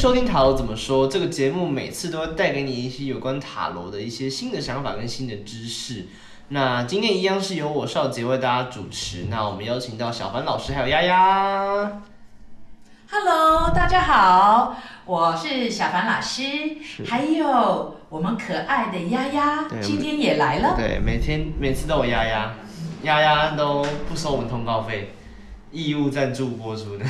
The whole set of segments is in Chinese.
收听塔罗怎么说这个节目，每次都会带给你一些有关塔罗的一些新的想法跟新的知识。那今天一样是由我少杰为大家主持。那我们邀请到小凡老师还有丫丫。Hello，大家好，我是小凡老师是，还有我们可爱的丫丫，今天也来了。对，每天每次都有丫丫，丫丫都不收我们通告费，义务赞助播出的。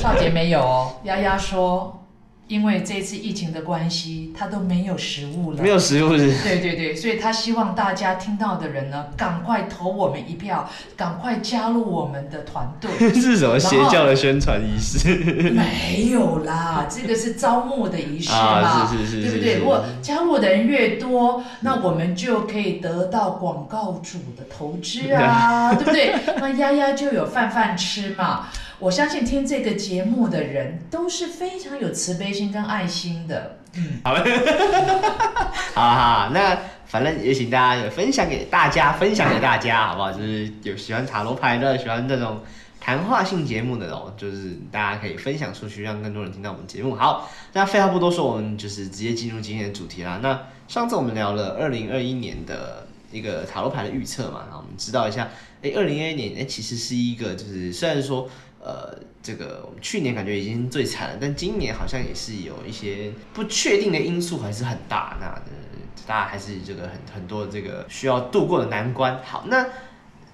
少杰没有哦，丫丫说，因为这次疫情的关系，他都没有食物了。没有食物是？对对对，所以他希望大家听到的人呢，赶快投我们一票，赶快加入我们的团队。是什么邪教的宣传仪式？没有啦，这个是招募的仪式嘛，啊是是是对不对？如果加入的人越多，那我们就可以得到广告主的投资啊，对不对？那丫丫就有饭饭吃嘛。我相信听这个节目的人都是非常有慈悲心跟爱心的。嗯，好 哈，那反正也请大家也分享给大家，分享给大家，好不好？就是有喜欢塔罗牌的，喜欢这种谈话性节目的哦，就是大家可以分享出去，让更多人听到我们节目。好，那废话不多说，我们就是直接进入今天的主题啦。那上次我们聊了二零二一年的一个塔罗牌的预测嘛，然后我们知道一下，哎，二零二一年哎其实是一个就是虽然说呃这个我们去年感觉已经最惨了，但今年好像也是有一些不确定的因素还是很大，那呃大家还是这个很很多这个需要度过的难关。好，那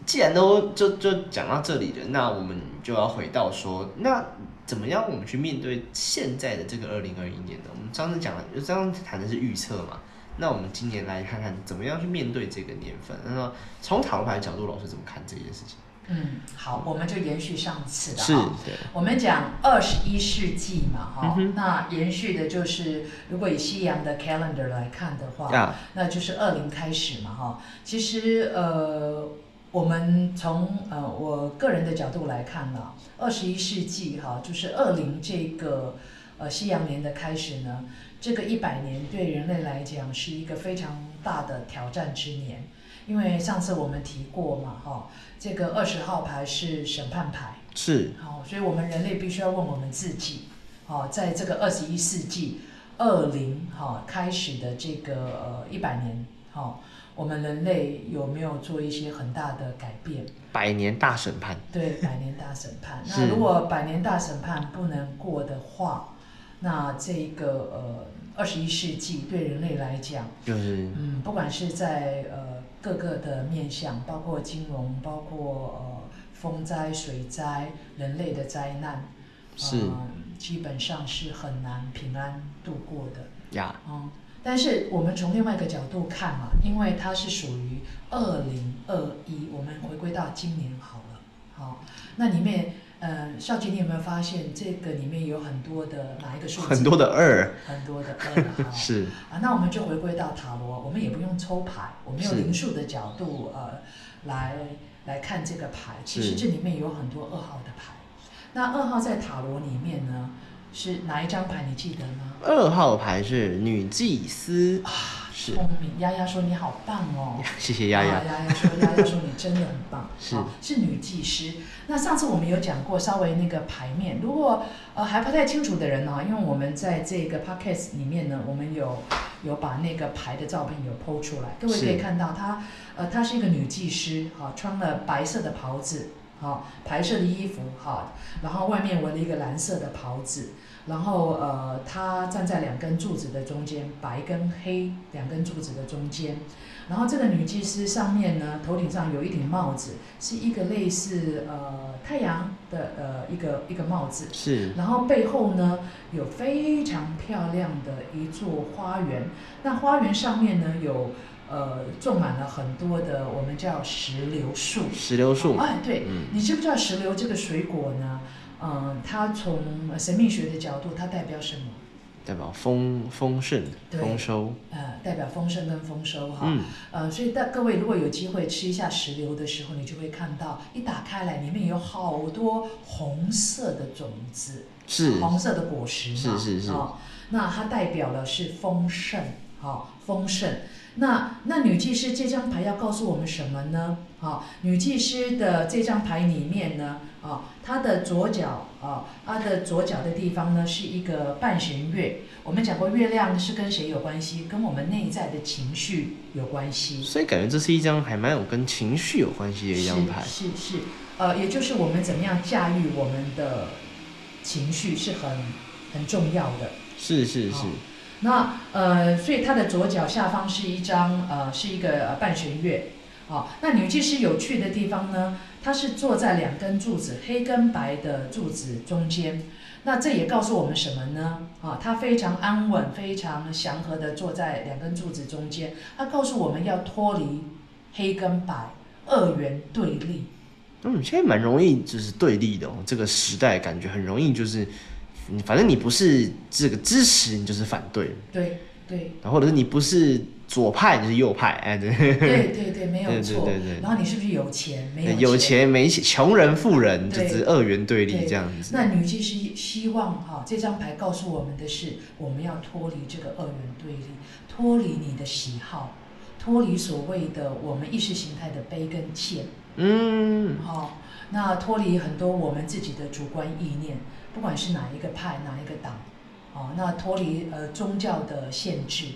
既然都就就讲到这里了，那我们就要回到说，那怎么样我们去面对现在的这个二零二一年呢？我们上次讲了，就上次谈的是预测嘛。那我们今年来看看怎么样去面对这个年份。那么从塔罗牌的角度，老师怎么看这件事情？嗯，好，我们就延续上次的是哈。对，我们讲二十一世纪嘛，哈、嗯那延续的就是，如果以西洋的 calendar 来看的话，呀，那就是二零开始嘛，哈。其实呃，我们从呃我个人的角度来看呢，二十一世纪哈，就是二零这个呃西洋年的开始呢，这个一百年对人类来讲是一个非常大的挑战之年，因为上次我们提过嘛，哈，这个二十号牌是审判牌。是好，所以我们人类必须要问我们自己，好，在这个二十一世纪二零哈开始的这个呃一百年，好，我们人类有没有做一些很大的改变？百年大审判。对，百年大审判。那如果百年大审判不能过的话，那这个呃二十一世纪对人类来讲，就是嗯，不管是在呃各个的面向，包括金融，包括呃风灾、水灾、人类的灾难，是呃基本上是很难平安度过的。呀，嗯，但是我们从另外一个角度看嘛，因为它是属于二零二一，我们回归到今年好了，好，那里面。呃，少杰，你有没有发现这个里面有很多的哪一个数字？很多的二很多的二，好 是啊，那我们就回归到塔罗，我们也不用抽牌，我们用是灵数的角度呃来来看这个牌。其实是这里面有很多二号的牌。那二号在塔罗里面呢是哪一张牌？你记得吗？二号牌是女祭司，啊，是聪明。丫丫说你好棒哦。谢谢丫丫啊。丫丫说丫丫说你真的很棒。是啊是女技师。那上次我们有讲过稍微那个牌面，如果呃还不太清楚的人呢、因为我们在这个 podcast 里面呢，我们有有把那个牌的照片有剖出来，各位可以看到她呃她是一个女技师，哈、穿了白色的袍子，好、白色的衣服，哈、然后外面围了一个蓝色的袍子。然后呃，她站在两根柱子的中间，白跟黑两根柱子的中间。然后这个女祭司上面呢，头顶上有一顶帽子，是一个类似呃太阳的呃一个一个帽子。是然后背后呢有非常漂亮的一座花园，那花园上面呢有呃种满了很多的我们叫石榴树。石榴树，哎，对，嗯，你知不知道石榴这个水果呢？嗯、它从神秘学的角度，它代表什么？代表丰丰盛、对丰收，呃，代表丰盛跟丰收哈。嗯，呃，所以大各位如果有机会吃一下石榴的时候，你就会看到一打开来，里面有好多红色的种子，是红色的果实嘛，是是是哦，那它代表了是丰盛，好、丰盛。那那女技师这张牌要告诉我们什么呢？好、女技师的这张牌里面呢，啊、她的左脚啊，她的左脚的地方呢是一个半弦月。我们讲过，月亮是跟谁有关系？跟我们内在的情绪有关系。所以感觉这是一张还蛮有跟情绪有关系的一张牌。是是是，呃，也就是我们怎么样驾驭我们的情绪是很很重要的。是是是。那呃，所以它的左脚下方是一张呃，是一个半弦月。好，那女祭司有趣的地方呢，她是坐在两根柱子，黑跟白的柱子中间。那这也告诉我们什么呢？啊，她非常安稳、非常祥和的坐在两根柱子中间。她告诉我们要脱离黑跟白二元对立。嗯，现在蛮容易就是对立的哦。这个时代感觉很容易就是，反正你不是这个支持，你就是反对。对对。然后或者是你不是。左派就是右派，哎，对对对对，没有错对对。然后你是不是有钱？没有有钱没钱，穷人富人就是二元对立这样子。那女祭司希望哈，这张牌告诉我们的是，我们要脱离这个二元对立，脱离你的喜好，脱离所谓的我们意识形态的悲跟欠。嗯，好，那脱离很多我们自己的主观意念，不管是哪一个派哪一个党，哦，那脱离呃宗教的限制。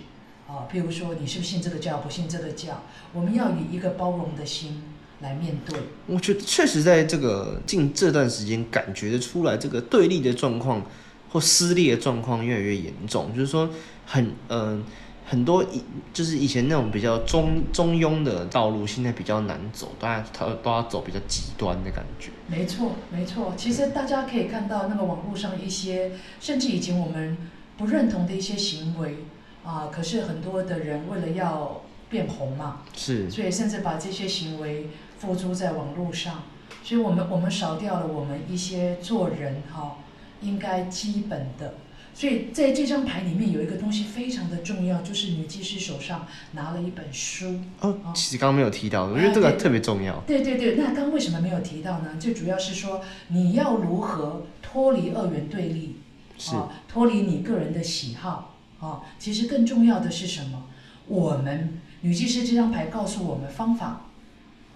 啊，譬如说，你是不是信这个教，不信这个教？我们要以一个包容的心来面对。我觉得确实在这个近这段时间，感觉得出来，这个对立的状况或撕裂的状况越来越严重。就是说，很嗯，很多以就是以前那种比较中中庸的道路，现在比较难走，大家他都要走比较极端的感觉。没错，没错。其实大家可以看到，那个网络上一些，甚至以前我们不认同的一些行为。啊！可是很多的人为了要变红嘛，是，所以甚至把这些行为付诸在网络上，所以我们我们少掉了我们一些做人哈应该基本的。所以在这张牌里面有一个东西非常的重要，就是女技师手上拿了一本书。哦，其实刚刚没有提到，我觉得这个特别重要。对对对，那刚为什么没有提到呢？最主要是说你要如何脱离二元对立，是脱离你个人的喜好。哦，其实更重要的是什么？我们女祭司这张牌告诉我们方法。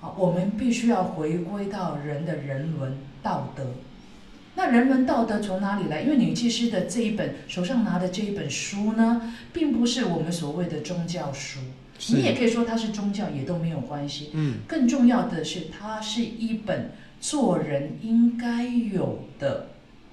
好，我们必须要回归到人的人伦道德。那人伦道德从哪里来？因为女祭司的这一本手上拿的这一本书呢，并不是我们所谓的宗教书。你也可以说它是宗教，也都没有关系。嗯。更重要的是，它是一本做人应该有的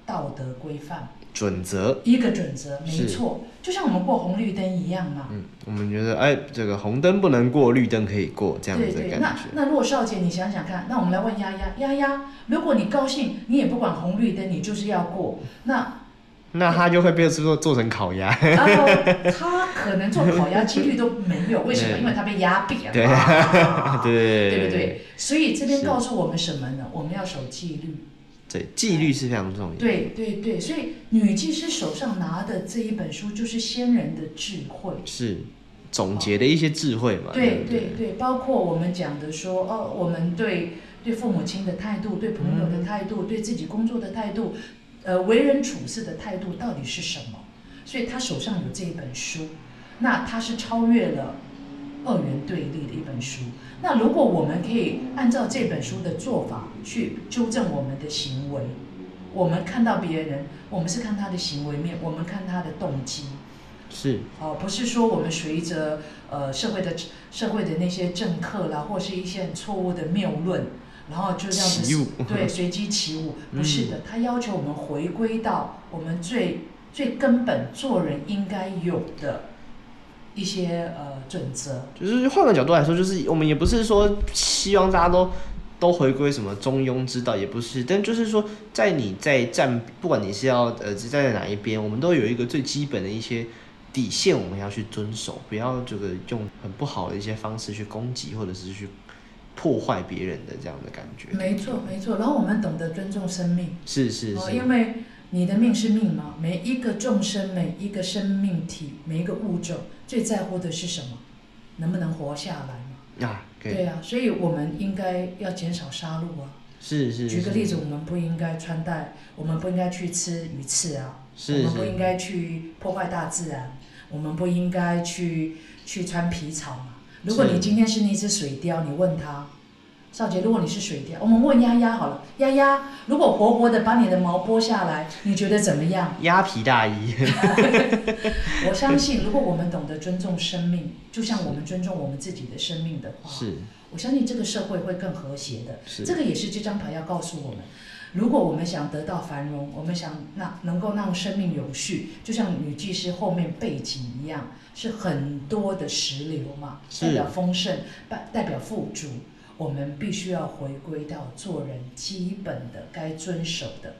道德规范。准则一个准则，没错，就像我们过红绿灯一样嘛。嗯，我们觉得，哎，这个红灯不能过，绿灯可以过，这样子的感觉。那那若少姐，你想想看，那我们来问丫丫，丫丫，如果你高兴，你也不管红绿灯，你就是要过，那那他就会被做做成烤鸭。然后他可能做烤鸭几率都没有，为什么？因为他被压扁了。对 对不对？所以这边告诉我们什么呢？我们要守纪律。对，纪律是非常重要。对对对，所以女祭司手上拿的这一本书，就是先人的智慧，是总结的一些智慧嘛。对对对，包括我们讲的说，哦，我们对对父母亲的态度，对朋友的态度，对自己工作的态度，呃，为人处事的态度到底是什么？所以他手上有这一本书，那他是超越了二元对立的一本书。那如果我们可以按照这本书的做法去纠正我们的行为，我们看到别人，我们是看他的行为面，我们看他的动机，是哦，不是说我们随着呃社会的社会的那些政客啦，或是一些错误的谬论，然后就这样子对随机起舞，不是的，他要求我们回归到我们最最根本做人应该有的。一些呃准则，就是换个角度来说，就是我们也不是说希望大家都都回归什么中庸之道，也不是，但就是说，在你在站，不管你是要呃站在哪一边，我们都有一个最基本的一些底线，我们要去遵守，不要这个用很不好的一些方式去攻击或者是去破坏别人的这样的感觉。没错，没错。然后我们懂得尊重生命，是是是，因为。你的命是命吗？每一个众生，每一个生命体，每一个物种，最在乎的是什么？能不能活下来嘛？啊，对啊，所以我们应该要减少杀戮啊。是是。举个例子，我们不应该穿戴，我们不应该去吃鱼刺啊。是是。我们不应该去破坏大自然，我们不应该去去穿皮草嘛。如果你今天是那只水貂，你问他，少杰，如果你是水貂，我们问丫丫好了，丫丫，如果活活的把你的毛剥下来，你觉得怎么样？鸭皮大衣，我相信，如果我们懂得尊重生命，就像我们尊重我们自己的生命的话，是我相信这个社会会更和谐的。是这个也是这张牌要告诉我们，如果我们想得到繁荣，我们想让能够让生命有序，就像女技师后面背景一样，是很多的石流嘛，代表丰盛，代代表富足。我们必须要回归到做人基本的该遵守的，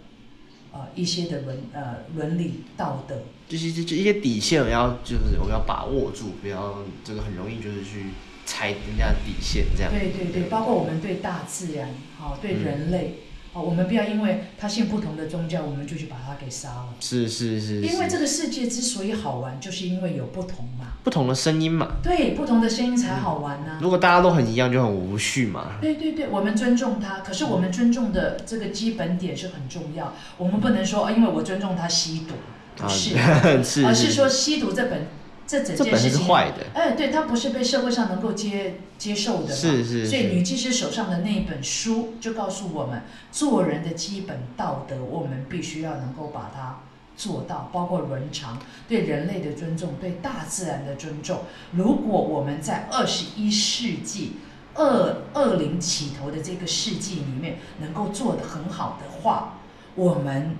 呃一些的伦呃伦理道德。就是这这一些底线，我们要就是我们要把握住，不要这个很容易就是去踩人家底线这样。对对对，包括我们对大自然，好、对人类，好、我们不要因为他信不同的宗教，我们就去把他给杀了。是是是，因为是这个世界之所以好玩，就是因为有不同嘛。不同的声音嘛。对，不同的声音才好玩呐、如果大家都很一样，就很无序嘛。对对对，我们尊重他，可是我们尊重的这个基本点是很重要。我们不能说，啊，因为我尊重他吸毒，不是，是而是说吸毒这本这整件事情，坏的。哎，对，它不是被社会上能够接接受的嘛。是是所以女技师手上的那一本书就告诉我们，做人的基本道德，我们必须要能够把它做到，包括伦常、对人类的尊重、对大自然的尊重。如果我们在二十一世纪二二零起头的这个世纪里面能够做得很好的话，我们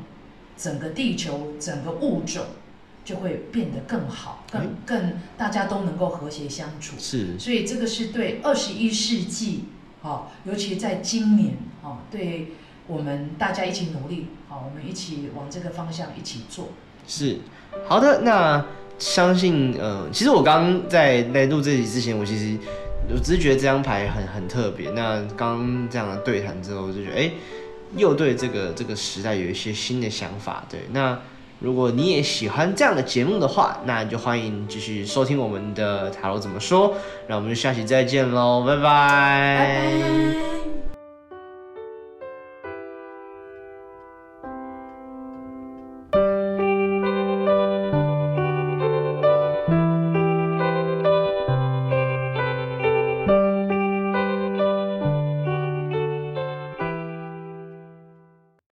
整个地球、整个物种就会变得更好，更嗯更大家都能够和谐相处。是所以这个是对二十一世纪，好、尤其在今年，好、对我们大家一起努力，好、我们一起往这个方向一起做。是，好的，那相信呃，其实我刚刚在在录这集之前，我其实我只是觉得这张牌很很特别。那刚刚这样的对谈之后，我就觉得哎、又对这个这个时代有一些新的想法。对，那如果你也喜欢这样的节目的话，那就欢迎继续收听我们的塔罗怎么说。那我们就下期再见喽，拜拜。